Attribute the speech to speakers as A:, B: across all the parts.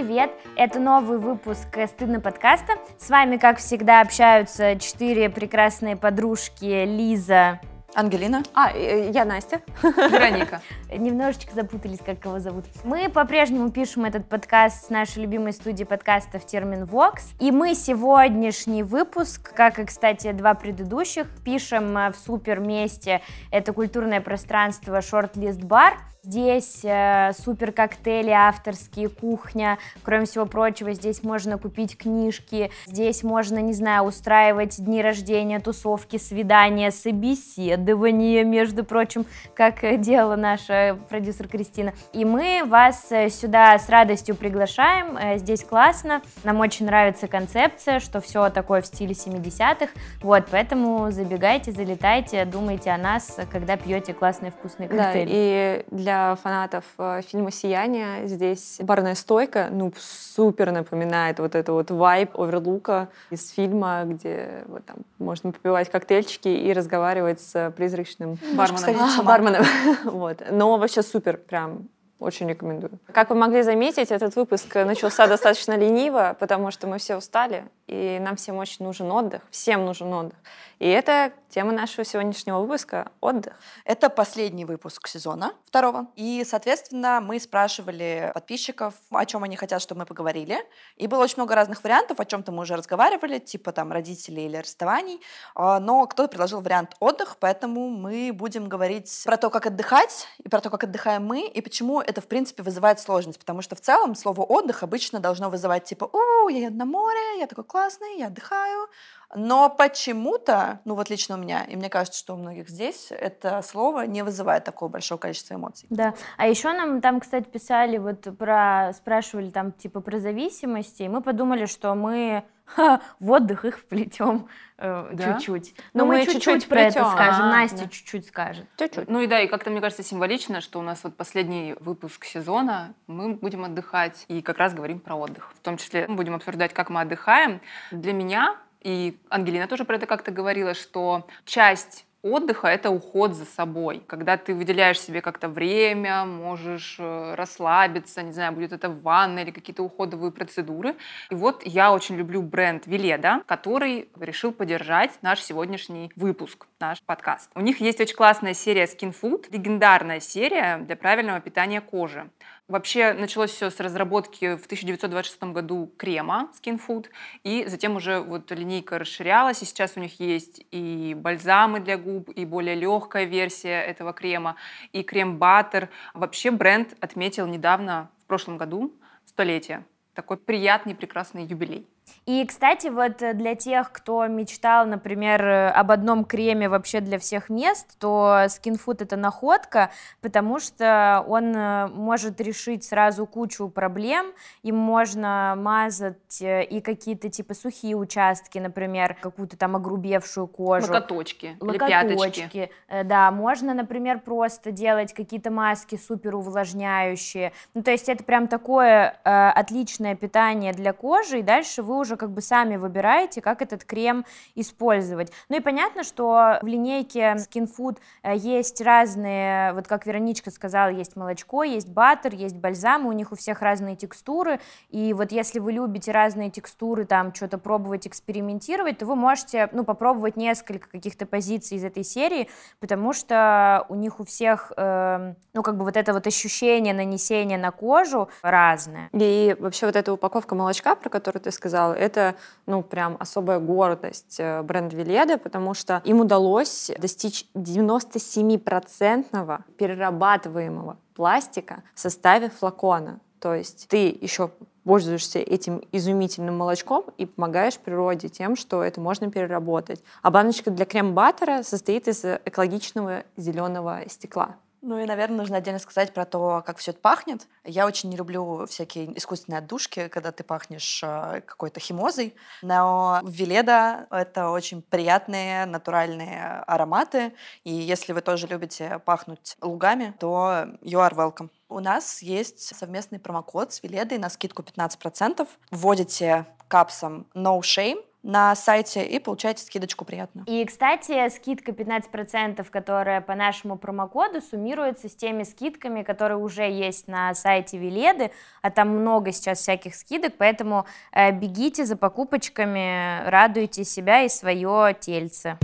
A: привет! Это новый выпуск «Стыдно подкаста». С вами, как всегда, общаются четыре прекрасные подружки Лиза,
B: Ангелина.
C: А, я Настя.
D: Вероника.
A: Немножечко запутались, как кого зовут. Мы по-прежнему пишем этот подкаст с нашей любимой студии подкастов Термин Вокс. И мы сегодняшний выпуск, как и, кстати, два предыдущих, пишем в супер месте. Это культурное пространство Шорт-лист бар. Здесь э, супер коктейли, авторские, кухня. Кроме всего прочего, здесь можно купить книжки. Здесь можно, не знаю, устраивать дни рождения, тусовки, свидания, собеседования, между прочим, как делала наша продюсер Кристина. И мы вас э, сюда с радостью приглашаем. Э, здесь классно. Нам очень нравится концепция, что все такое в стиле 70-х. Вот, поэтому забегайте, залетайте, думайте о нас, когда пьете классные вкусные коктейли.
C: Да, и для для фанатов э, фильма «Сияние» здесь барная стойка, ну, супер напоминает вот это вот вайб оверлука из фильма, где вот, там, можно попивать коктейльчики и разговаривать с призрачным
D: барменом.
C: А, барменом. вот. Но вообще супер, прям очень рекомендую. Как вы могли заметить, этот выпуск начался достаточно лениво, потому что мы все устали, и нам всем очень нужен отдых. Всем нужен отдых. И это тема нашего сегодняшнего выпуска — отдых.
B: Это последний выпуск сезона второго. И, соответственно, мы спрашивали подписчиков, о чем они хотят, чтобы мы поговорили. И было очень много разных вариантов, о чем-то мы уже разговаривали, типа там родителей или расставаний. А, но кто-то предложил вариант отдых, поэтому мы будем говорить про то, как отдыхать, и про то, как отдыхаем мы, и почему это, в принципе, вызывает сложность. Потому что в целом слово «отдых» обычно должно вызывать типа «У, я еду на море, я такой классный, я отдыхаю», но почему-то, ну вот лично у меня, и мне кажется, что у многих здесь, это слово не вызывает такого большого количества эмоций.
A: Да, а еще нам там, кстати, писали, вот про, спрашивали там типа про зависимости, и мы подумали, что мы ха, в отдых их вплетем э, да? чуть-чуть. Но, Но мы, чуть-чуть про это скажем, а, Настя да. чуть-чуть скажет.
D: Чуть-чуть. Ну и да, и как-то, мне кажется, символично, что у нас вот последний выпуск сезона, мы будем отдыхать и как раз говорим про отдых. В том числе мы будем обсуждать, как мы отдыхаем. Для меня и Ангелина тоже про это как-то говорила, что часть отдыха — это уход за собой. Когда ты выделяешь себе как-то время, можешь э, расслабиться, не знаю, будет это ванна или какие-то уходовые процедуры. И вот я очень люблю бренд Веледа, который решил поддержать наш сегодняшний выпуск, наш подкаст. У них есть очень классная серия Skin Food, легендарная серия для правильного питания кожи. Вообще началось все с разработки в 1926 году крема Skin Food, и затем уже вот линейка расширялась, и сейчас у них есть и бальзамы для губ, и более легкая версия этого крема, и крем-баттер. Вообще бренд отметил недавно, в прошлом году, столетие. Такой приятный, прекрасный юбилей.
A: И, кстати, вот э, для тех, кто мечтал, например, э, об одном креме вообще для всех мест, то Skin Food это находка, потому что он э, может решить сразу кучу проблем, им можно мазать и какие-то типа сухие участки, например, какую-то там огрубевшую кожу.
D: Локоточки,
A: Локоточки. Да, можно, например, просто делать какие-то маски супер увлажняющие. Ну, то есть это прям такое э, отличное питание для кожи, и дальше вы уже как бы сами выбираете, как этот крем использовать. Ну и понятно, что в линейке Skin Food э, есть разные, вот как Вероничка сказала, есть молочко, есть баттер, есть бальзамы, у них у всех разные текстуры, и вот если вы любите разные текстуры, там что-то пробовать, экспериментировать, то вы можете, ну, попробовать несколько каких-то позиций из этой серии, потому что у них у всех, э, ну, как бы вот это вот ощущение нанесения на кожу разное.
C: И вообще вот эта упаковка молочка, про которую ты сказала, сказала, это, ну, прям особая гордость э, бренда Веледа, потому что им удалось достичь 97% перерабатываемого пластика в составе флакона. То есть ты еще пользуешься этим изумительным молочком и помогаешь природе тем, что это можно переработать. А баночка для крем-баттера состоит из экологичного зеленого стекла.
B: Ну и, наверное, нужно отдельно сказать про то, как все это пахнет. Я очень не люблю всякие искусственные отдушки, когда ты пахнешь э, какой-то химозой. Но в Веледа это очень приятные натуральные ароматы. И если вы тоже любите пахнуть лугами, то you are welcome. У нас есть совместный промокод с Веледой на скидку 15%. Вводите капсом No Shame, на сайте и получаете скидочку приятно.
A: И, кстати, скидка 15%, которая по нашему промокоду суммируется с теми скидками, которые уже есть на сайте Веледы, а там много сейчас всяких скидок, поэтому э, бегите за покупочками, радуйте себя и свое тельце.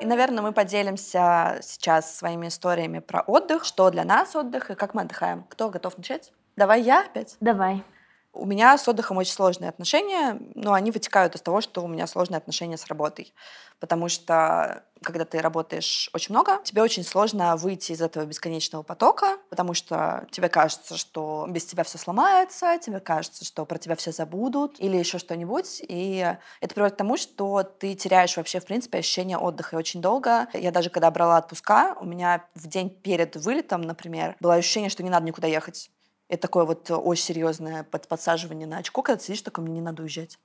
B: И, наверное, мы поделимся сейчас своими историями про отдых, что для нас отдых и как мы отдыхаем. Кто готов начать? Давай я опять.
A: Давай.
B: У меня с отдыхом очень сложные отношения, но они вытекают из того, что у меня сложные отношения с работой. Потому что когда ты работаешь очень много, тебе очень сложно выйти из этого бесконечного потока, потому что тебе кажется, что без тебя все сломается, тебе кажется, что про тебя все забудут или еще что-нибудь. И это приводит к тому, что ты теряешь вообще, в принципе, ощущение отдыха. Очень долго, я даже когда брала отпуска, у меня в день перед вылетом, например, было ощущение, что не надо никуда ехать. Это такое вот очень серьезное под подсаживание на очко, когда ты сидишь, такой, мне не надо уезжать.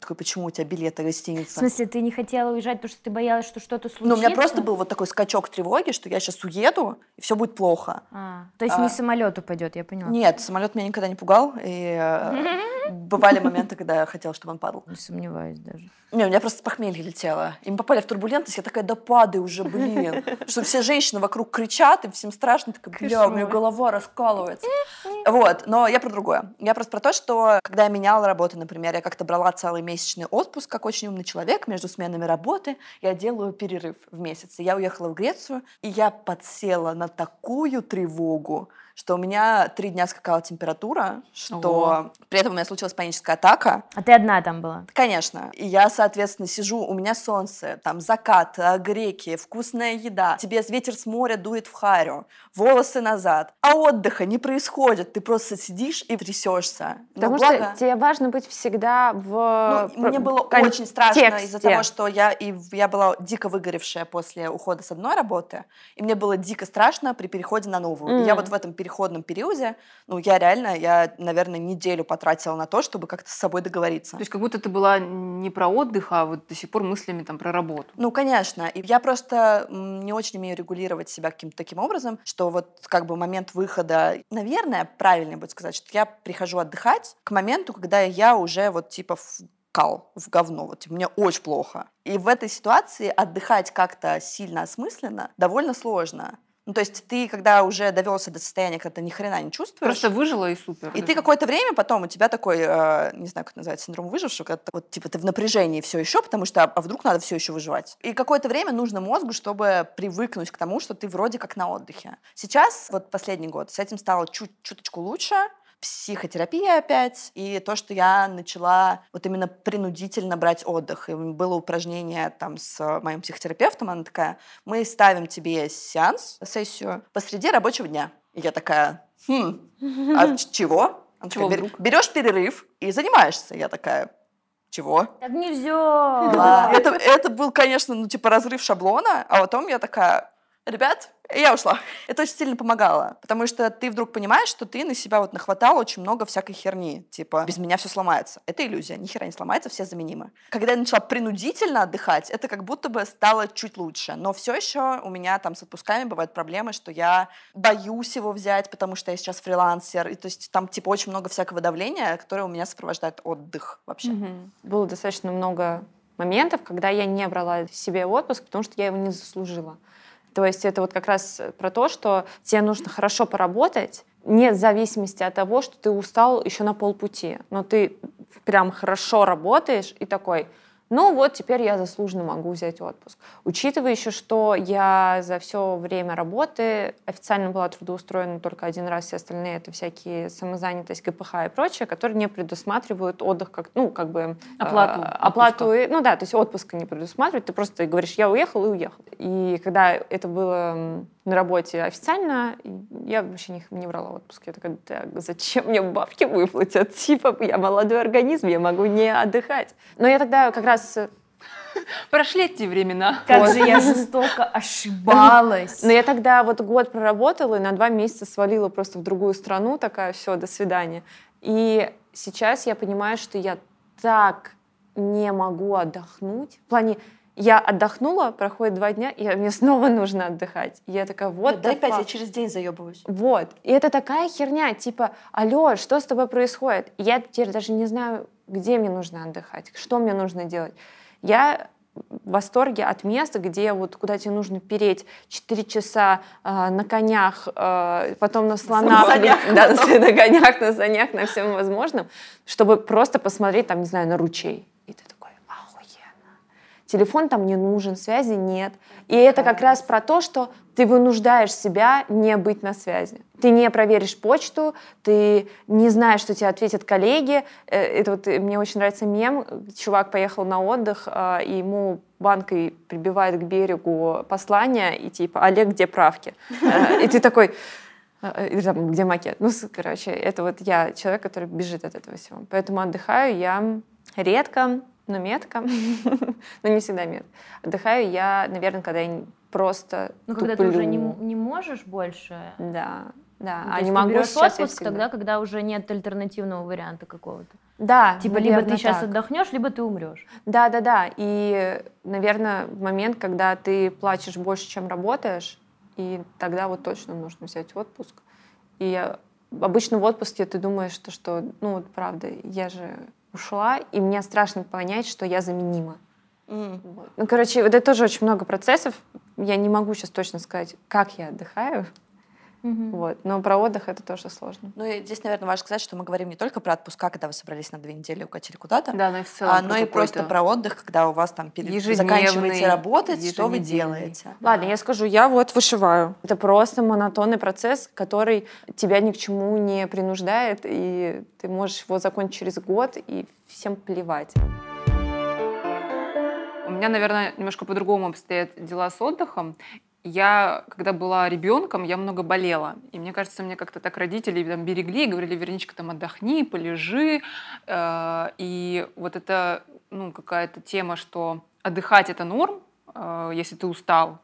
B: Я такой, почему у тебя билеты гостиница?
A: В смысле, ты не хотела уезжать, потому что ты боялась, что что-то случится?
B: Ну, у меня просто был вот такой скачок тревоги, что я сейчас уеду, и все будет плохо.
A: А, то есть
B: А.
A: не самолет упадет, я поняла.
B: Нет, самолет меня никогда не пугал, и э, бывали моменты, когда я хотела, чтобы он падал.
A: Не сомневаюсь даже.
B: Не, у меня просто похмелье летело. И мы попали в турбулентность, я такая, да падай уже, блин. Что все женщины вокруг кричат, и всем страшно. Такая, бля, у меня голова раскалывается. Вот, но я про другое. Я просто про то, что когда я меняла работу, например, я как-то брала целый месячный отпуск, как очень умный человек, между сменами работы, я делаю перерыв в месяц. Я уехала в Грецию, и я подсела на такую тревогу, что у меня три дня скакала температура, что
D: Ого.
B: при этом у меня случилась паническая атака.
A: А ты одна там была?
B: Конечно. И я, соответственно, сижу, у меня солнце, там закат, э, греки, вкусная еда. Тебе ветер с моря дует в харю, волосы назад. А отдыха не происходит. Ты просто сидишь и трясешься. Но
C: Потому
B: благо-
C: что тебе важно быть всегда в...
B: ну, мне
C: пр-
B: было очень страшно из-за того, что я и я была дико выгоревшая после ухода с одной работы, и мне было дико страшно при переходе на новую. И я вот в этом переходном периоде, ну, я реально, я, наверное, неделю потратила на то, чтобы как-то с собой договориться.
D: То есть как будто ты была не про отдых, а вот до сих пор мыслями там про работу.
B: Ну, конечно. И я просто не очень умею регулировать себя каким-то таким образом, что вот как бы момент выхода, наверное, правильнее будет сказать, что я прихожу отдыхать к моменту, когда я уже вот типа в кал, в говно, вот мне очень плохо. И в этой ситуации отдыхать как-то сильно осмысленно довольно сложно. Ну, то есть ты, когда уже довелся до состояния, когда ты ни хрена не чувствуешь,
D: Просто выжила и супер.
B: и ты какое-то время потом, у тебя такой, э, не знаю, как называется, синдром выжившего, когда ты, вот, типа, ты в напряжении все еще, потому что, а вдруг надо все еще выживать. И какое-то время нужно мозгу, чтобы привыкнуть к тому, что ты вроде как на отдыхе. Сейчас, вот последний год, с этим стало чуть чуточку лучше, психотерапия опять, и то, что я начала вот именно принудительно брать отдых. И было упражнение там с моим психотерапевтом, она такая, мы ставим тебе сеанс, сессию посреди рабочего дня. И я такая, хм, а чего? Она
D: Чего
B: такая, «Бер-
D: вдруг?
B: берешь перерыв и занимаешься. Я такая, чего?
A: Так нельзя!
B: Да. Это, это был, конечно, ну, типа разрыв шаблона, а потом я такая, ребят, я ушла. Это очень сильно помогало, потому что ты вдруг понимаешь, что ты на себя вот нахватал очень много всякой херни, типа, без меня все сломается. Это иллюзия, ни хера не сломается, все заменимы. Когда я начала принудительно отдыхать, это как будто бы стало чуть лучше, но все еще у меня там с отпусками бывают проблемы, что я боюсь его взять, потому что я сейчас фрилансер, и то есть там типа очень много всякого давления, которое у меня сопровождает отдых вообще.
C: Мгм. Было достаточно много моментов, когда я не брала себе отпуск, потому что я его не заслужила. То есть это вот как раз про то, что тебе нужно хорошо поработать, не в зависимости от того, что ты устал еще на полпути, но ты прям хорошо работаешь и такой, ну вот теперь я заслуженно могу взять отпуск. Учитывая еще, что я за все время работы официально была трудоустроена только один раз, все остальные это всякие самозанятость, КПХ и прочее, которые не предусматривают отдых как, ну, как бы...
D: Оплату
C: э,
D: отпуска.
C: оплату, и- ну да, то есть отпуска не предусматривают, ты просто говоришь, я уехал и уехал. И когда это было на работе официально, я вообще не, не брала отпуск. Я такая, «Так, зачем мне бабки выплатят? Типа, я молодой организм, я могу не отдыхать. Но я тогда как раз э,
D: Прошли эти времена.
A: Как
C: Вот.
A: же я жестоко ошибалась.
C: Но я тогда вот год проработала и на два месяца свалила просто в другую страну, такая, все, до свидания. И сейчас я понимаю, что я так не могу отдохнуть. В плане, Я отдохнула, проходит два дня, и мне снова нужно отдыхать. И я такая, вот
B: Дай
C: the
B: пять, я через день заебываюсь.
C: Вот. И это такая херня, типа, алло, что с тобой происходит? И я теперь даже не знаю, где мне нужно отдыхать, что мне нужно делать. Я в восторге от места, где вот куда тебе нужно переть 4 часа э, на конях, э, потом на слонах,
B: санях.
C: да, на, на конях, на санях, на всем возможном, чтобы просто посмотреть, там, не знаю, на ручей. И ты такой, охуенно. Телефон там не нужен, связи нет. И это как раз про то, что ты вынуждаешь себя не быть на связи. Ты не проверишь почту, ты не знаешь, что тебе ответят коллеги. Э, Это вот э, мне очень нравится мем. Чувак поехал на отдых, а, и ему банкой прибивает к берегу послание, и типа, Олег, где правки? Э, И ты такой, э, или там, где макет? Ну, короче, это вот я человек, который бежит от этого всего. Поэтому отдыхаю я редко, но метко, но не всегда метко. Отдыхаю я, наверное, когда я просто
A: Ну, когда ты уже не, не можешь больше.
C: Да, да.
A: Ну,
C: а не могу сейчас я
A: отпуск
C: всегда.
A: тогда, когда уже нет альтернативного варианта какого-то.
C: Да,
A: Типа, либо ты сейчас
C: так.
A: отдохнешь, либо ты умрешь.
C: Да, да, да. И, наверное, в момент, когда ты платишь больше, чем работаешь, и тогда вот точно нужно взять отпуск. И я- обычно в отпуске ты думаешь, что, что, ну вот правда, я же ушла, и мне страшно понять, что я заменима.
B: М.
C: Вот. Ну, короче, вот это тоже очень много процессов. Я не могу сейчас точно сказать, как я отдыхаю, вот. но про отдых это тоже сложно.
B: Ну и здесь, наверное, важно сказать, что мы говорим не только про отпуска, когда вы собрались на две недели и укатили куда-то,
D: Да, но и в целом.
B: а, но и просто про отдых, когда у вас там перед... Заканчиваете работать, что вы делаете.
C: Ладно, я скажу, я вот вышиваю. Это просто монотонный процесс, который тебя ни к чему не принуждает, и ты можешь его закончить через год, и всем плевать.
D: У меня, наверное, немножко по-другому обстоят дела с отдыхом. Я, когда была ребенком, я много болела. И мне кажется, мне как-то так родители там берегли говорили, Вероничка, там отдохни, полежи. Э, И вот это ну, какая-то тема, что отдыхать это норм, э, если ты устал,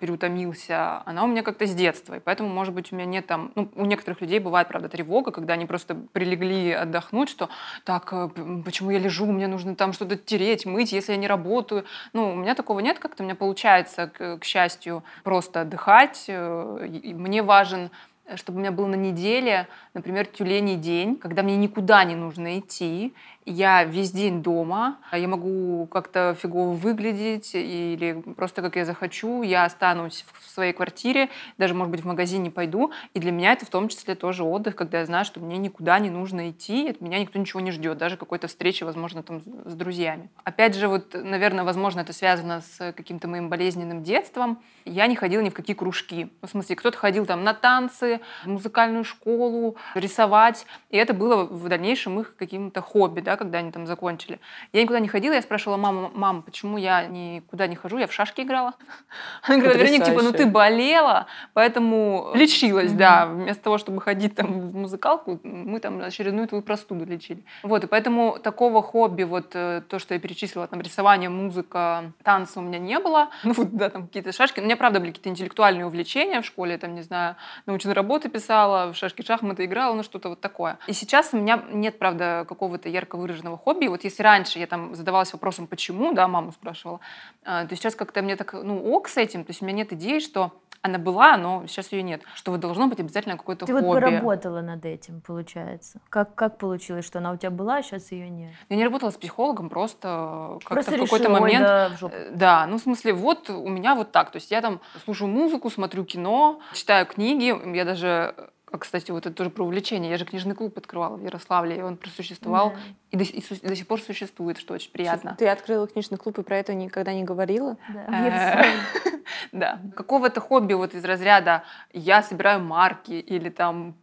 D: переутомился, она у меня как-то с детства. И поэтому, может быть, у меня нет там... Ну, у некоторых людей бывает, правда, тревога, когда они просто прилегли отдохнуть, что так, э, почему я лежу, мне нужно там что-то тереть, мыть, если я не работаю. Ну, у меня такого нет как-то, у меня получается, к, к счастью, просто отдыхать. э, и- Мне важен э, чтобы у меня был на неделе, например, тюленей день, когда мне никуда не нужно идти, я весь день дома, я могу как-то фигово выглядеть или просто как я захочу, я останусь в своей квартире, даже, может быть, в магазин не пойду, и для меня это в том числе тоже отдых, когда я знаю, что мне никуда не нужно идти, от меня никто ничего не ждет, даже какой-то встречи, возможно, там с друзьями. Опять же, вот, наверное, возможно, это связано с каким-то моим болезненным детством. Я не ходила ни в какие кружки. Ну, В смысле, кто-то ходил там на танцы, в музыкальную школу, рисовать, и это было в дальнейшем их каким-то хобби, да, когда они там закончили. Я никуда не ходила, я спрашивала маму, мам, почему я никуда не хожу, я в шашки играла. Она говорит, Вероника, типа, ну ты болела, поэтому лечилась, да, вместо того, чтобы ходить там в музыкалку, мы там очередную твою простуду лечили. Вот, и поэтому такого хобби, вот э, то, что я перечислила, там рисование, музыка, танцы у меня не было. Ну вот, да, там какие-то шашки. У меня, правда, были какие-то интеллектуальные увлечения в школе, там, не знаю, научные работы писала, в шашки, шахматы играла, ну что-то вот такое. И сейчас у меня нет, правда, какого-то ярко выраженного хобби. Вот если раньше я там задавалась вопросом, почему, да, маму спрашивала, а, то сейчас как-то мне так, ну, ок с этим, то есть у меня нет идеи, что она была, но сейчас ее нет, что вот должно быть обязательно какое-то
A: Ты
D: хобби.
A: вот поработала над этим, получается. Как, как получилось, что она у тебя была, а сейчас ее нет?
D: Я не работала с психологом, просто как-то
A: Просто
D: в какой-то момент...
A: да, в жопу.
D: Э, Да, ну в смысле, вот у меня вот так. То есть я там слушаю музыку, смотрю кино, читаю книги. Я даже, а, кстати, вот это тоже про увлечение. Я же книжный клуб открывала в Ярославле, и он просуществовал
A: Да.
D: и, до, и су- до сих пор существует, что очень приятно.
C: Ты открыла книжный клуб и про это никогда не говорила?
A: Да,
D: Э. Да. Какого-то хобби вот из разряда я собираю марки или там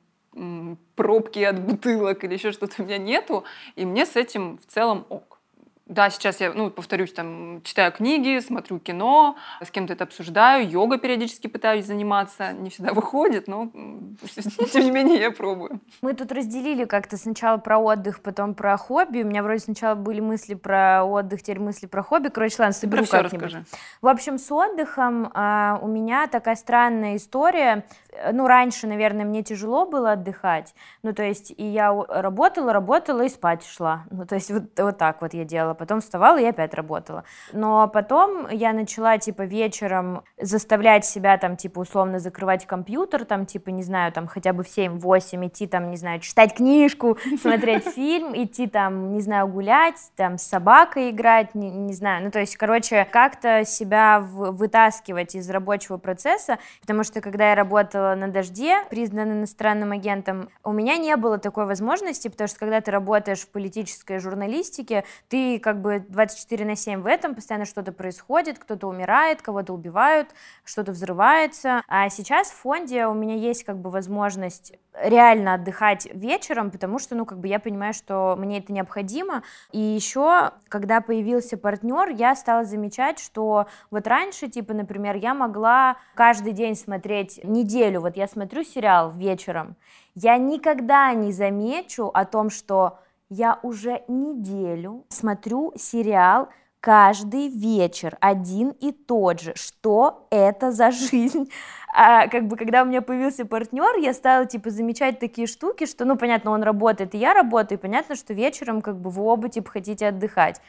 D: пробки от бутылок или еще что-то у меня нету, и мне с этим в целом ок. Да, сейчас я, ну, повторюсь, там, читаю книги, смотрю кино, с кем-то это обсуждаю, йога периодически пытаюсь заниматься, не всегда выходит, но тем не менее я пробую.
A: Мы тут разделили как-то сначала про отдых, потом про хобби. У меня вроде сначала были мысли про отдых, теперь мысли про хобби. Короче, ладно, соберу как-нибудь. В общем, с отдыхом а, у меня такая странная история. Ну, раньше, наверное, мне тяжело было отдыхать. Ну, то есть, и я работала, работала и спать шла. Ну, то есть, вот, вот так вот я делала. Потом вставала и опять работала. Но потом я начала, типа, вечером заставлять себя, там, типа, условно закрывать компьютер, там, типа, не знаю, там, хотя бы в 7-8 идти, там, не знаю, читать книжку, смотреть фильм, идти, там, не знаю, гулять, там, с собакой играть, не, не знаю, ну, то есть, короче, как-то себя в, вытаскивать из рабочего процесса, потому что, когда я работала на «Дожде», признанным иностранным агентом, у меня не было такой возможности, потому что, когда ты работаешь в политической журналистике, ты как бы 24 на 7 в этом, постоянно что-то происходит, кто-то умирает, кого-то убивают, что-то взрывается. А сейчас в фонде у меня есть как бы возможность реально отдыхать вечером, потому что, ну, как бы я понимаю, что мне это необходимо. И еще, когда появился партнер, я стала замечать, что вот раньше, типа, например, я могла каждый день смотреть неделю, вот я смотрю сериал вечером, я никогда не замечу о том, что я уже неделю смотрю сериал каждый вечер один и тот же. Что это за жизнь? А как бы, когда у меня появился партнер, я стала, типа, замечать такие штуки, что, ну, понятно, он работает, и я работаю, и понятно, что вечером, как бы, вы оба, типа, хотите отдыхать.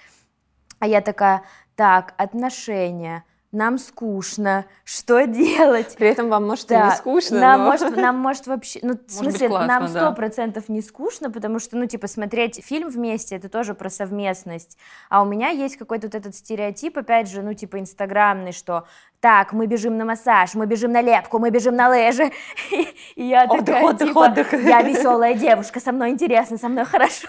A: А я такая, так, отношения, нам скучно, что делать?
C: При этом вам может да, и не скучно.
A: Нам,
C: но...
A: может, нам может вообще, ну, может в смысле, классно, нам сто процентов да. не скучно, потому что, ну, типа, смотреть фильм вместе, это тоже про совместность. А у меня есть какой-то вот этот стереотип, опять же, ну, типа, инстаграмный, что так, мы бежим на массаж, мы бежим на лепку, мы бежим на лыжи. И я отдых, такая, отдых, типа, отдых. я веселая девушка, со мной интересно, со мной хорошо.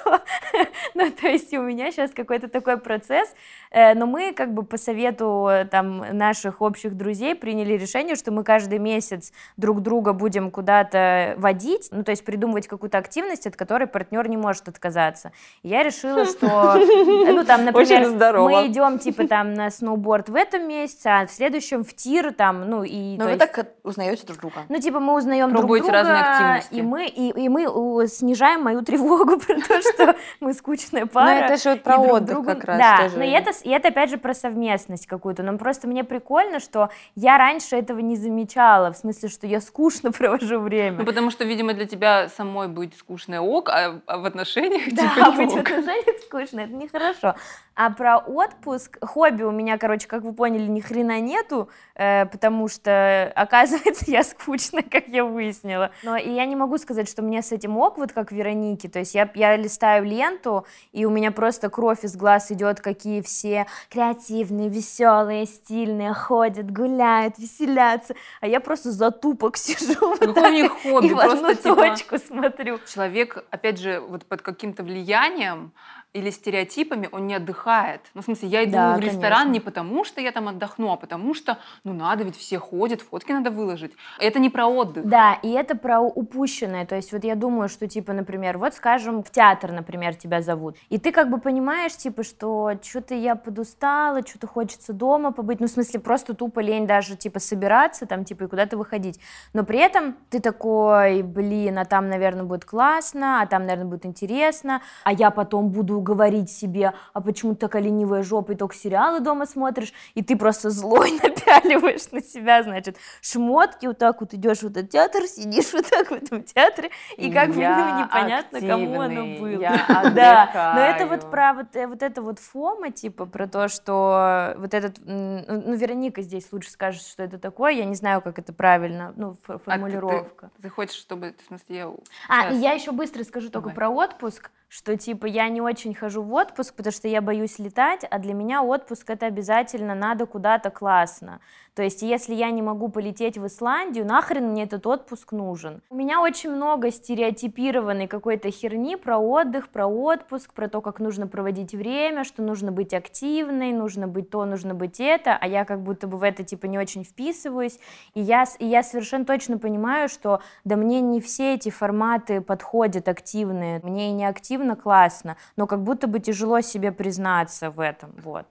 A: ну, то есть у меня сейчас какой-то такой процесс, э, но мы как бы по совету там наших общих друзей приняли решение, что мы каждый месяц друг друга будем куда-то водить, ну, то есть придумывать какую-то активность, от которой партнер не может отказаться. И я решила, что, ну, там, например, мы идем, типа, там, на сноуборд в этом месяце, а в следующем в тир, там, ну и...
B: Ну вы есть... так узнаете друг друга.
A: Ну типа мы узнаем друг друга.
D: разные активности.
A: И мы, и, и мы снижаем мою тревогу про то, что мы скучная пара.
C: Ну это же вот про отдых как раз
A: Да, но это, и это опять же про совместность какую-то. Но просто мне прикольно, что я раньше этого не замечала, в смысле, что я скучно провожу время.
D: Ну потому что, видимо, для тебя самой быть скучной ок, а, а в отношениях
A: да,
D: типа
A: быть в отношениях скучно, это нехорошо. А про отпуск, хобби у меня, короче, как вы поняли, ни хрена нету, э, потому что, оказывается, я скучная, как я выяснила. Но и я не могу сказать, что мне с этим ок, вот как Вероники. То есть я, я листаю ленту, и у меня просто кровь из глаз идет, какие все креативные, веселые, стильные, ходят, гуляют, веселятся. А я просто за тупок сижу.
D: Какое у них хобби?
A: И в одну типа, точку смотрю.
D: Человек, опять же, вот под каким-то влиянием или стереотипами он не отдыхает. Ну, в смысле, я иду да, в ресторан конечно. не потому, что я там отдохну, а потому что, ну, надо, ведь все ходят, фотки надо выложить. Это не про отдых.
A: Да, и это про упущенное. То есть вот я думаю, что, типа, например, вот, скажем, в театр, например, тебя зовут, и ты как бы понимаешь, типа, что что-то я подустала, что-то хочется дома побыть, ну, в смысле, просто тупо лень даже, типа, собираться там, типа, и куда-то выходить. Но при этом ты такой, блин, а там, наверное, будет классно, а там, наверное, будет интересно, а я потом буду говорить себе, а почему ты такая ленивая жопа, и только сериалы дома смотришь, и ты просто злой напяливаешь на себя, значит, шмотки, вот так вот идешь в этот театр, сидишь вот так в этом театре, и как бы ну, непонятно, кому оно было. да, но это вот про вот, э, вот это вот фома, типа, про то, что вот этот, ну, ну, Вероника здесь лучше скажет, что это такое, я не знаю, как это правильно, ну, формулировка.
D: А ты, ты, ты хочешь, чтобы, в смысле, я...
A: А, я еще быстро скажу Давай. только про отпуск, что типа я не очень хожу в отпуск, потому что я боюсь летать, а для меня отпуск это обязательно надо куда-то классно. То есть, если я не могу полететь в Исландию, нахрен мне этот отпуск нужен? У меня очень много стереотипированной какой-то херни про отдых, про отпуск, про то, как нужно проводить время, что нужно быть активной, нужно быть то, нужно быть это, а я как будто бы в это типа не очень вписываюсь. И я, и я совершенно точно понимаю, что да мне не все эти форматы подходят активные, мне и не активно классно, но как будто бы тяжело себе признаться в этом, вот.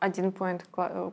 C: Один поинт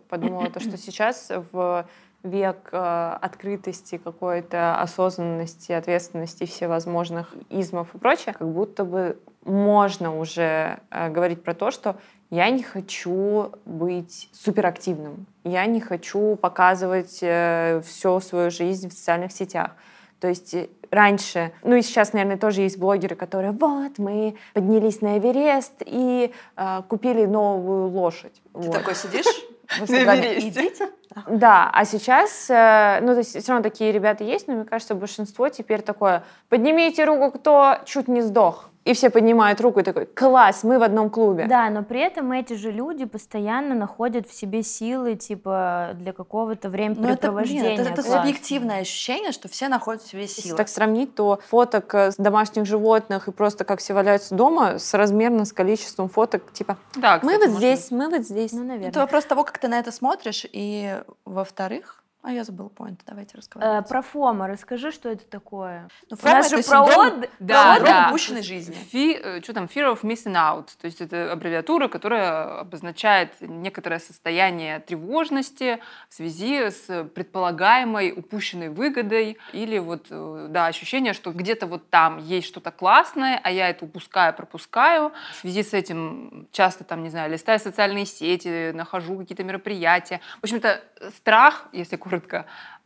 C: подумала, то, что сейчас в век э, открытости, какой-то осознанности, ответственности всевозможных измов и прочее, как будто бы можно уже э, говорить про то, что я не хочу быть суперактивным, я не хочу показывать э, всю свою жизнь в социальных сетях. То есть э, раньше, ну и сейчас, наверное, тоже есть блогеры, которые вот, мы поднялись на Эверест и э, купили новую лошадь.
B: Ты
C: Вот.
B: такой сидишь в Инстаграме, идите.
C: Да, а сейчас, э, ну, то есть все равно такие ребята есть, но мне кажется, большинство теперь такое, поднимите руку, кто чуть не сдох. И все поднимают руку и такой, класс, мы в одном клубе.
A: Да, но при этом эти же люди постоянно находят в себе силы, типа, для какого-то
B: Ну, это, блин,
A: времяпрепровождения.
B: это, это субъективное ощущение, что все находят в себе
C: Если
B: силы.
C: так сравнить, то фоток э, с домашних животных и просто как все валяются дома соразмерно с количеством фоток, типа,
D: Да,
C: мы
D: кстати,
C: вот
D: может
C: здесь, мы вот здесь.
A: Ну, наверное.
B: Это вопрос того, как ты на это смотришь. И, во-вторых, а я забыла поинт, давайте
A: Э,
B: разговаривать.
A: про ФОМа расскажи, что это такое.
B: Ну,
A: нас
B: это
A: же про
B: синдром-
A: отдых-
D: Да,
B: Синдром
D: да.
B: упущенной жизни.
D: Фи, что там, fear of missing out. То есть это аббревиатура, которая обозначает некоторое состояние тревожности в связи с предполагаемой упущенной выгодой или вот, э, да, ощущение, что где-то вот там есть что-то классное, а я это упускаю, пропускаю. В связи с этим часто там, не знаю, листаю социальные сети, нахожу какие-то мероприятия. В общем-то, страх, если коротко,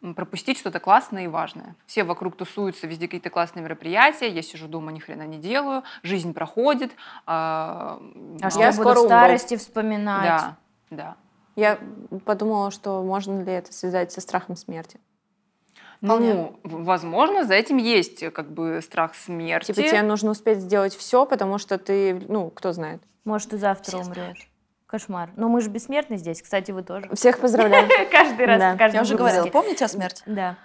D: м, пропустить что-то классное и важное. Все вокруг тусуются, везде какие-то классные мероприятия, я сижу дома, ни хрена не делаю, жизнь проходит. А,
A: А что
C: Я
A: буду
C: скоро
A: в
C: умру.
A: старости вспоминать?
D: Да, да.
C: Я подумала, что можно ли это связать со страхом смерти.
B: Вполне.
D: Ну, возможно, за этим есть э, как бы страх смерти.
C: Типа тебе нужно успеть сделать все, потому что ты, ну, кто знает.
A: Может, ты завтра
B: Все
A: умрешь. Кошмар. Но мы же бессмертны здесь, кстати, вы тоже.
C: Всех поздравляю.
A: Каждый раз,
B: Я уже говорила, помните о смерти?
A: Да.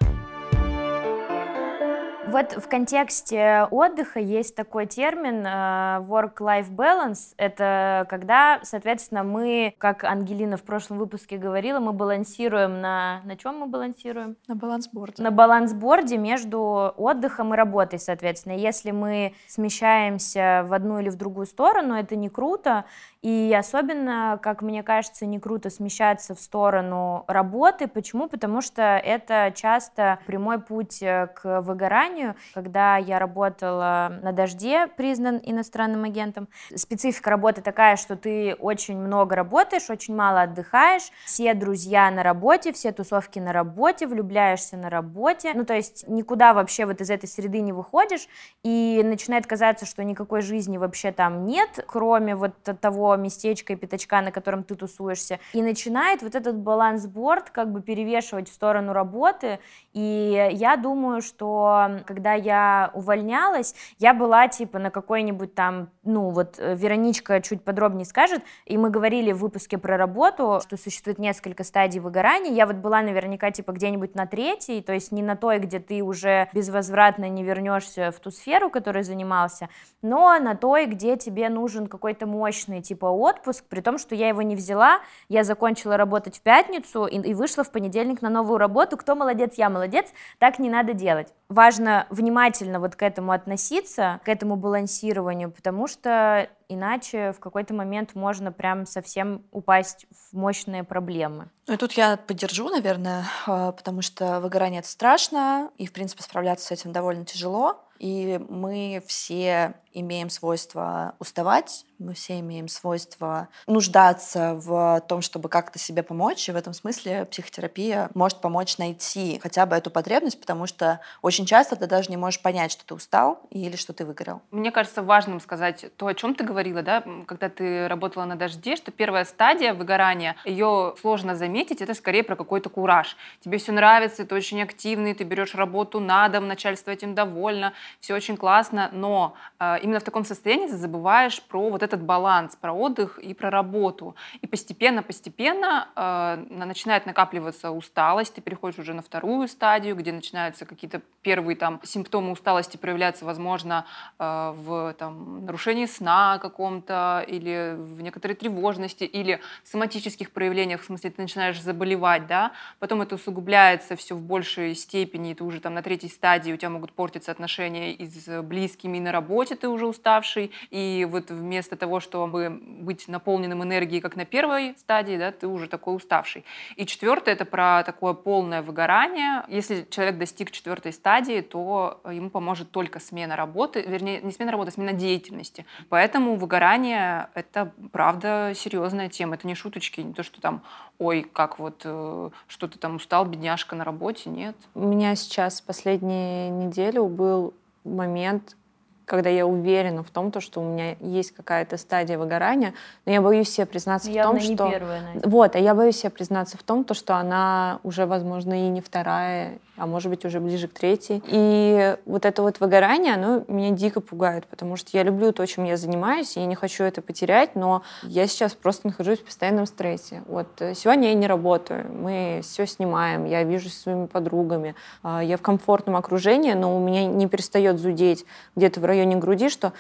A: Вот в контексте отдыха есть такой термин э, work-life balance. Это когда, соответственно, мы, как Ангелина в прошлом выпуске говорила, мы балансируем на... На чем мы балансируем?
B: На балансборде.
A: на балансборде между отдыхом и работой, соответственно. Если мы смещаемся в одну или в другую сторону, это не круто. И особенно, как мне кажется, не круто смещаться в сторону работы. Почему? Потому что это часто прямой путь э, к выгоранию. Когда я работала на «Дожде», признан иностранным агентом, специфика работы такая, что ты очень много работаешь, очень мало отдыхаешь, все друзья на работе, все тусовки на работе, влюбляешься на работе, ну то есть никуда вообще вот из этой среды не выходишь, и начинает казаться, что никакой жизни вообще там нет, кроме вот того местечка и пятачка, на котором ты тусуешься, и начинает вот этот балансборд как бы перевешивать в сторону работы, и я думаю, что когда я увольнялась, я была типа на какой-нибудь там, ну вот э, Вероничка чуть подробнее скажет, и мы говорили в выпуске про работу, что существует несколько стадий выгорания. Я вот была наверняка типа где-нибудь на третьей, то есть не на той, где ты уже безвозвратно не вернешься в ту сферу, которой занимался, но на той, где тебе нужен какой-то мощный типа отпуск, при том, что я его не взяла, я закончила работать в пятницу и, и вышла в понедельник на новую работу. Кто молодец, я молодец, так не надо делать. Важно внимательно вот к этому относиться, к этому балансированию, потому что иначе в какой-то момент можно прям совсем упасть в мощные проблемы.
B: Ну и тут я поддержу, наверное, а, потому что выгорание это страшно, и, в принципе, справляться с этим довольно тяжело. И мы все имеем свойство уставать, мы все имеем свойство нуждаться в том, чтобы как-то себе помочь, и в этом смысле психотерапия может помочь найти хотя бы эту потребность, потому что очень часто ты даже не можешь понять, что ты устал или что ты выгорел.
D: Мне кажется важным сказать то, о чем ты говорила, да, когда ты работала на дожде, что первая стадия выгорания, ее сложно заметить, это скорее про какой-то кураж. Тебе все нравится, ты очень активный, ты берешь работу на дом, начальство этим довольно, все очень классно, но э, именно в таком состоянии ты забываешь про вот этот баланс, про отдых и про работу. И постепенно-постепенно э, на- начинает накапливаться усталость, ты переходишь уже на вторую стадию, где начинаются какие-то первые там симптомы усталости проявляться, возможно, э, в там, нарушении сна каком-то или в некоторой тревожности или соматических проявлениях, в смысле ты начинаешь заболевать, да, потом это усугубляется все в большей степени, и ты уже там на третьей стадии, у тебя могут портиться отношения и с близкими, и на работе ты уже уставший, и вот вместо вместо того, чтобы быть наполненным энергией, как на первой стадии, да, ты уже такой уставший. И четвертое — это про такое полное выгорание. Если человек достиг четвертой стадии, то ему поможет только смена работы, вернее, не смена работы, а смена деятельности. Поэтому выгорание — это, правда, серьезная тема. Это не шуточки, не то, что там, ой, как вот э, что-то там устал, бедняжка на работе, нет.
C: У меня сейчас последнюю неделю был момент, когда я уверена в том, то, что у меня есть какая-то стадия выгорания, но я боюсь себе признаться
A: Явно
C: в том, что...
A: первая, Настя.
C: Вот, а я боюсь себе признаться в том, то, что она уже, возможно, и не вторая, а может быть, уже ближе к третьей. И вот это вот выгорание, оно меня дико пугает, потому что я люблю то, чем я занимаюсь, и я не хочу это потерять, но я сейчас просто нахожусь в постоянном стрессе. Вот э, сегодня я не работаю, мы все снимаем, я вижусь со своими подругами, а, я в комфортном окружении, но у меня не перестает зудеть где-то в районе груди, что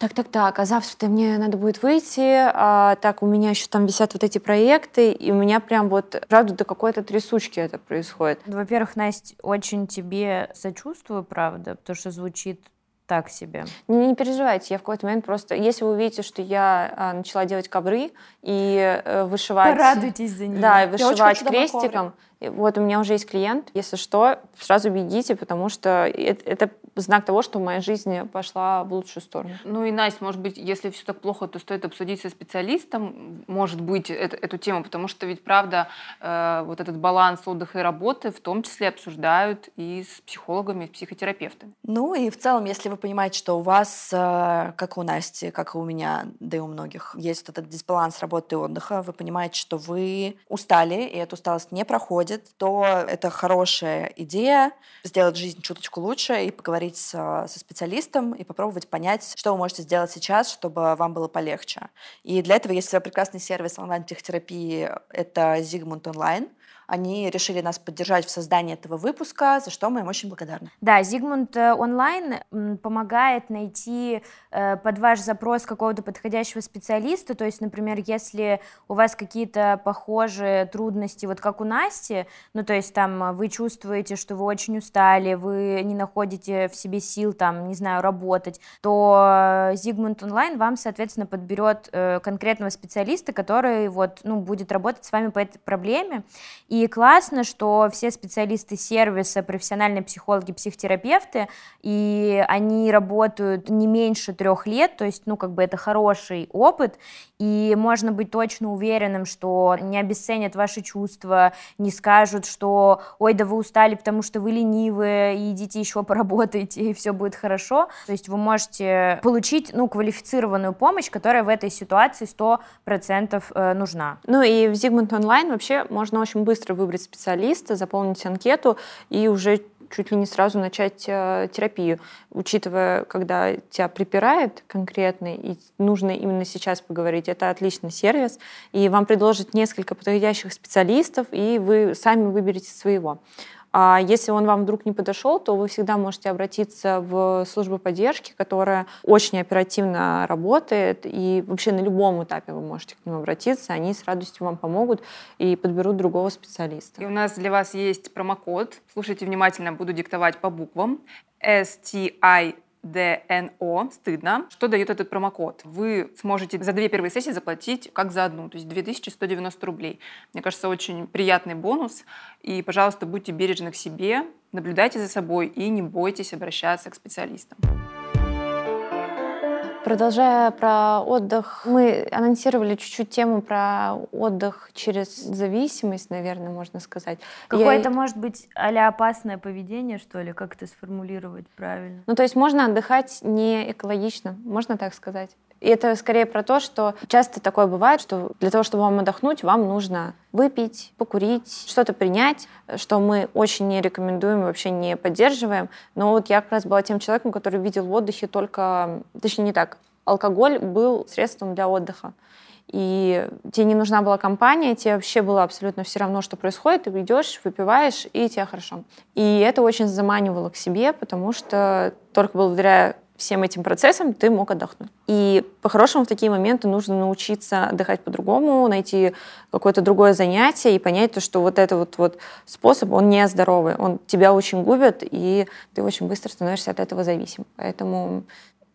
C: так, так, так, а завтра-то мне надо будет выйти, а так у меня еще там висят вот эти проекты, и у меня прям вот, правда, до какой-то трясучки это происходит.
A: Во-первых, Настя, очень тебе сочувствую, правда, потому что звучит так себе.
C: Не, не переживайте, я в какой-то момент просто... Если вы увидите, что я а, начала делать ковры и э, вышивать...
A: Порадуйтесь за нее.
C: Да, и вышивать крестиком. Вот у меня уже есть клиент. Если что, сразу бегите, потому что это, это знак того, что моя жизнь пошла в лучшую сторону.
D: Ну и, Настя, может быть, если все так плохо, то стоит обсудить со специалистом, может быть, это- эту тему, потому что ведь, правда, э, вот этот баланс отдыха и работы в том числе обсуждают и с психологами, и с психотерапевтами.
B: Ну и в целом, если вы понимаете, что у вас, э, как у Насти, как и у меня, да и у многих, есть вот этот дисбаланс работы и отдыха, вы понимаете, что вы устали, и эта усталость не проходит, то это хорошая идея сделать жизнь чуточку лучше и поговорить со, со специалистом и попробовать понять, что вы можете сделать сейчас, чтобы вам было полегче. И для этого есть прекрасный сервис онлайн-психотерапии, это Zigmund Online. Они решили нас поддержать в создании этого выпуска, за что мы им очень благодарны.
A: Да, Зигмунд э, онлайн помогает найти э, под ваш запрос какого-то подходящего специалиста. То есть, например, если у вас какие-то похожие трудности, вот как у Насти, ну то есть там э, вы чувствуете, что вы очень устали, вы не находите в себе сил там, не знаю, работать, то Зигмунд онлайн вам, соответственно, подберет конкретного специалиста, который вот, ну, будет работать с вами по этой проблеме. И классно, что все специалисты сервиса, профессиональные психологи, психотерапевты, и они работают не меньше трех лет, то есть, ну, как бы это хороший опыт, и можно быть точно уверенным, что не обесценят ваши чувства, не скажут, что ой, да вы устали, потому что вы ленивые, и идите еще поработайте, и все будет хорошо. То есть вы можете получить, ну, квалифицированную помощь, которая в этой ситуации 100% э, нужна.
C: Ну и в Zigmund Online вообще можно очень быстро выбрать специалиста, заполнить анкету и уже чуть ли не сразу начать э, терапию, учитывая, когда тебя припирает конкретно и нужно именно сейчас поговорить, это отличный сервис, и вам предложат несколько подходящих специалистов, и вы сами выберете своего. А если он вам вдруг не подошел, то вы всегда можете обратиться в службу поддержки, которая очень оперативно работает, и вообще на любом этапе вы можете к ним обратиться, они с радостью вам помогут и подберут другого специалиста.
D: И у нас для вас есть промокод. Слушайте внимательно, буду диктовать по буквам. STI ДНО, стыдно. Что дает этот промокод? Вы сможете за две первые сессии заплатить как за одну, то есть 2190 рублей. Мне кажется, очень приятный бонус. И, пожалуйста, будьте бережны к себе, наблюдайте за собой и не бойтесь обращаться к специалистам.
C: Продолжая про отдых, мы анонсировали чуть-чуть тему про отдых через зависимость, наверное, можно сказать. Я-
A: Какое-то, может быть, а опасное поведение, что ли, как это сформулировать правильно?
C: Ну, то есть можно отдыхать не экологично, можно так сказать. И это скорее про то, что часто такое бывает, что для того, чтобы вам отдохнуть, вам нужно выпить, покурить, что-то принять, что мы очень не рекомендуем, вообще не поддерживаем. Но вот я как раз была тем человеком, который видел в отдыхе только... Точнее, не так. Алкоголь был средством для отдыха. И тебе не нужна была компания, тебе вообще было абсолютно все равно, что происходит. Ты идешь, выпиваешь, и тебе хорошо. И это очень заманивало к себе, потому что только благодаря всем этим процессам ты мог отдохнуть. И по-хорошему в такие моменты нужно научиться отдыхать по-другому, найти какое-то другое занятие и понять, то, что вот этот вот, вот способ, он не здоровый, он тебя очень губит, и ты очень быстро становишься от этого зависим. Поэтому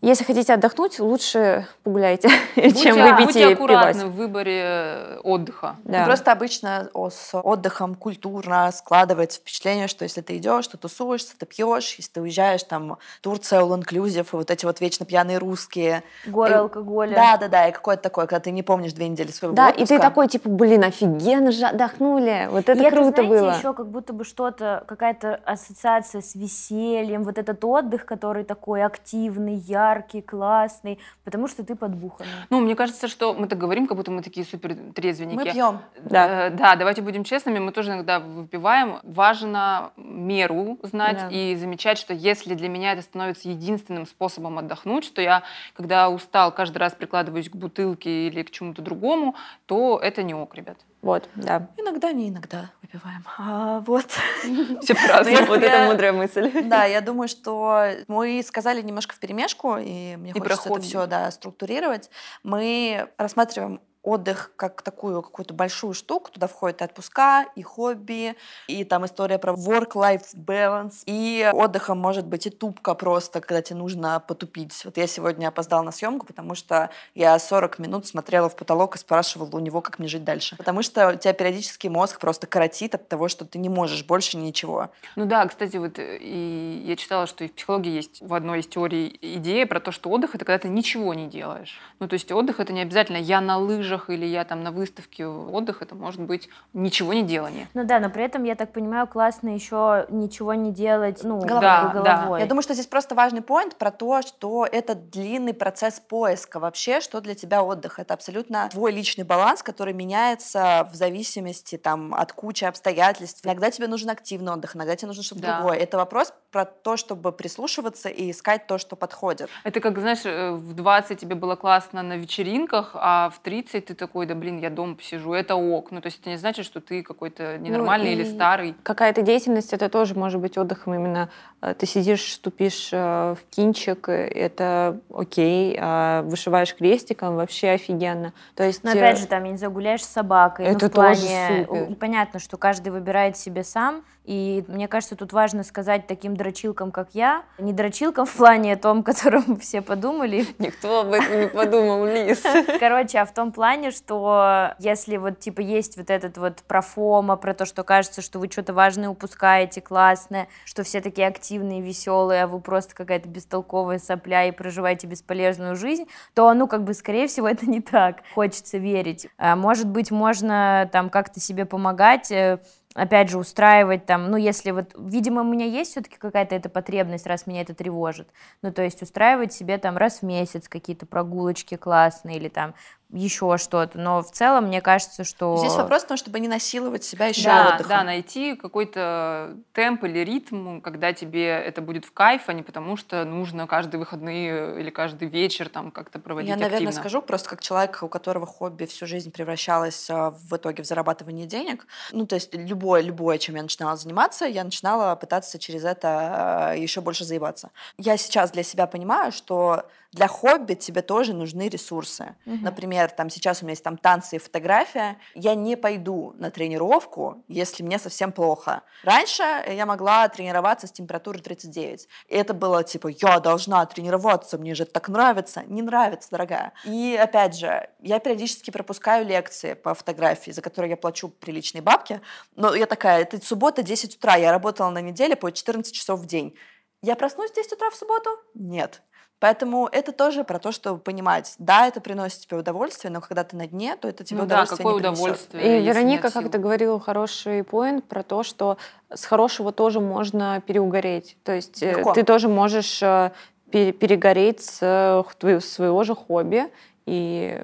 C: Если хотите отдохнуть, лучше погуляйте,
D: Будьте,
C: чем выпить
D: будьте
C: и
D: аккуратны в выборе э, отдыха.
C: Да.
B: Ну, Просто обычно с отдыхом культурно складывается впечатление, что если ты идешь, ты тусуешься, ты пьешь, если ты уезжаешь, там Турция, all inclusive, вот эти вот вечно пьяные русские.
A: Горы
B: И-
A: алкоголя.
B: Да, да, да, и какое-то такое, когда ты не помнишь две недели своего
C: Да, и ты
B: отпуска.
C: такой, типа, блин, офигенно же отдохнули. Вот это
A: И
C: круто
A: знаете,
C: было.
A: еще как будто бы что-то, какая-то ассоциация с весельем, вот этот отдых, который такой активный, яркий, классный, потому что ты подбуханный.
D: Ну, мне кажется, что мы так говорим, как будто мы такие супер трезвенники.
B: Мы пьем.
C: Да.
D: Э, да, давайте будем честными, мы тоже иногда выпиваем. Важно меру знать
C: Да.
D: и замечать, что если для меня это становится единственным способом отдохнуть, что я, когда устал, каждый раз прикладываюсь к бутылке или к чему-то другому, то это не ок, ребят.
C: Вот, да.
B: Иногда, не иногда выпиваем. А, вот.
D: Все по-разному.
C: Вот это мудрая мысль.
B: Да, я думаю, что мы сказали немножко в перемешку, и мне хочется это все да, структурировать. Мы рассматриваем отдых как такую какую-то большую штуку. Туда входят и отпуска, и хобби, и там история про work-life balance. И отдыхом может быть и тупка просто, когда тебе нужно потупить. Вот я сегодня опоздала на съемку, потому что я 40 минут смотрела в потолок и спрашивала у него, как мне жить дальше. Потому что у тебя периодически мозг просто коротит от того, что ты не можешь больше ничего.
D: Ну да, кстати, вот э, и я читала, что и в психологии есть в одной из теорий идея про то, что отдых это когда ты ничего не делаешь. Ну то есть отдых это не обязательно я на лыжах или я там на выставке. Отдых это может быть ничего не делание.
A: Ну да, но при этом, я так понимаю, классно еще ничего не делать, ну,
B: Головой.
D: Да,
A: головой.
B: Я думаю, что здесь просто важный поинт про то, что это длинный процесс поиска вообще, что для тебя отдых. Это абсолютно твой личный баланс, который меняется в зависимости там, от кучи обстоятельств. Иногда тебе нужен активный отдых, иногда тебе нужно что-то
D: Да.
B: другое. Это вопрос про то, чтобы прислушиваться и искать то, что подходит.
D: Это как, знаешь, э, в 20 тебе было классно на вечеринках, а в 30 ты такой, да блин, я дома посижу, это ок. Ну то есть это не значит, что ты какой-то ненормальный или
C: и-
D: старый.
C: Какая-то деятельность, это тоже может быть отдыхом именно. э, Ты сидишь, тупишь э, в кинчик, э, это окей, а вышиваешь крестиком, вообще офигенно. То есть,
A: Но опять же, там, я не знаю, гуляешь с собакой. ну,
C: Это
A: в плане,
C: тоже супер.
A: Понятно, что каждый выбирает себе сам. И мне кажется, тут важно сказать таким дрочилкам, как я, не дрочилкам в плане о том, котором все подумали,
C: Никто об этом не подумал, Лиз.
A: Короче, а в том плане, что если вот типа есть вот этот вот профома, про то, что кажется, что вы что-то важное упускаете, классное, что все такие активные, веселые, а вы просто какая-то бестолковая сопля и проживаете бесполезную жизнь, то, ну, как бы, скорее всего, это не так. Хочется верить. А, Может быть, можно там как-то себе помогать, э, опять же, устраивать там, ну, если вот, видимо, у меня есть все-таки какая-то эта потребность, раз меня это тревожит, ну, то есть устраивать себе там раз в месяц какие-то прогулочки классные или там еще что-то, но в целом мне кажется, что...
B: Здесь вопрос в том, чтобы не насиловать себя еще
D: Да,
B: отдыхом.
D: да, найти какой-то темп или ритм, когда тебе это будет в кайф, а не потому что нужно каждые выходные или каждый вечер там как-то проводить
B: Я, наверное,
D: активно.
B: скажу просто как человек, у которого хобби всю жизнь превращалось а, в итоге в зарабатывание денег. Ну, то есть любое, любое, чем я начинала заниматься, я начинала пытаться через это еще больше заебаться. Я сейчас для себя понимаю, что для хобби тебе тоже нужны ресурсы.
A: Мгм.
B: Например, там сейчас у меня есть там танцы и фотография. Я не пойду на тренировку, если мне совсем плохо. Раньше я могла тренироваться с температурой 39. И это было типа, я должна тренироваться, мне же так нравится. Не нравится, дорогая. И опять же, я периодически пропускаю лекции по фотографии, за которые я плачу приличные бабки. Но я такая, это суббота, 10 утра, я работала на неделе по 14 часов в день. Я проснусь в 10 утра в субботу? Нет. Поэтому это тоже про то, чтобы понимать, да, это приносит тебе удовольствие, но когда ты на дне, то это тебе
D: Ну да,
B: удовольствие
D: какое
B: не принесет.
D: удовольствие.
C: И Вероника как-то говорила хороший поинт про то, что с хорошего тоже можно переугореть. То есть э,
B: Легко.
C: ты тоже можешь э, пере- перегореть с э, своего же хобби. И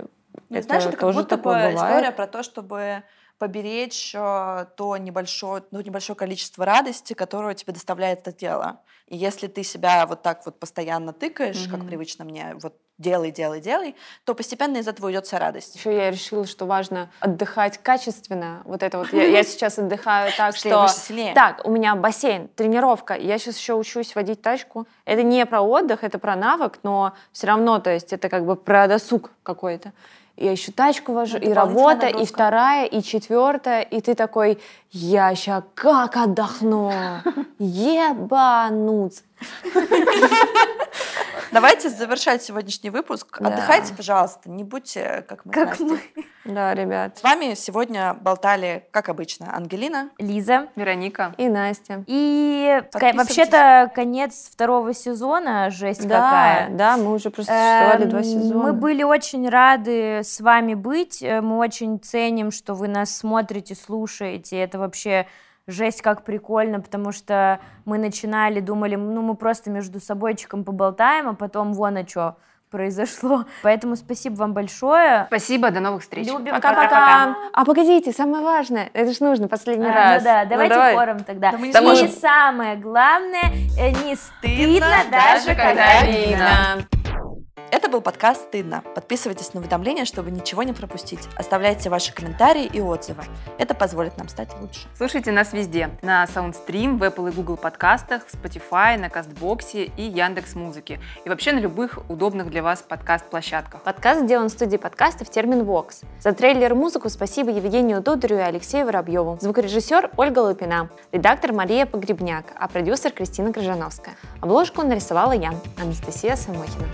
B: Ну,
C: это
B: Знаешь, это как
C: тоже
B: будто бы
C: такое
B: история
C: бывает.
B: про то, чтобы поберечь э, то небольшое, ну, небольшое количество радости, которое тебе доставляет это дело. И если ты себя вот так вот постоянно тыкаешь, как
D: Мгм.
B: привычно мне, вот делай, делай, делай, то постепенно из этого уйдет вся радость.
C: Еще я решила, что важно отдыхать качественно. Вот это вот. Я, я сейчас отдыхаю так, что... Так, у меня бассейн, тренировка. Я сейчас еще учусь водить тачку. Это не про отдых, это про навык, но все равно, то есть это как бы про досуг какой-то. Я еще тачку вожу,
B: Ну,
C: и работа, и
B: нагрузка.
C: вторая, и четвертая, и ты такой, я ща как отдохну, ебануться.
B: Давайте завершать сегодняшний выпуск.
C: Да.
B: Отдыхайте, пожалуйста, не будьте как мы. с
A: Как мы.
C: Да, ребят.
B: С вами сегодня болтали, как обычно, Ангелина.
A: Лиза.
D: Вероника.
C: И Настя.
A: И вообще-то конец второго сезона, жесть
C: Да,
A: какая.
C: да, мы уже просто существовали два
A: Эм,
C: сезона.
A: Мы были очень рады с вами быть. Э, Мы очень ценим, что вы нас смотрите, слушаете. Это вообще жесть как прикольно, потому что мы начинали, думали, ну мы просто между собойчиком поболтаем, а потом вон а что произошло. Поэтому спасибо вам большое.
D: Спасибо, до новых встреч.
A: Любим.
C: Пока-пока. А погодите, самое важное, это ж нужно последний
A: А,
C: раз.
A: Ну да, давайте
C: давай.
A: хором тогда.
B: Да
A: И самое главное, э, не стыдно,
B: Стыдно,
A: даже
B: когда
A: видно.
B: Это был подкаст «Стыдно». Подписывайтесь на уведомления, чтобы ничего не пропустить. Оставляйте ваши комментарии и отзывы. Это позволит нам стать лучше.
D: Слушайте нас везде. На Soundstream, в Apple и Google подкастах, в Spotify, на Кастбоксе и Яндекс Музыке. И вообще на любых удобных для вас подкаст-площадках.
C: Подкаст сделан в студии подкастов Термин Вокс. За трейлер и музыку спасибо Евгению Додорю и Алексею Воробьеву. Звукорежиссер Ольга Лупина. Редактор Мария Погребняк, а продюсер Кристина Крыжановская. Обложку нарисовала я, Анастасия Самохина.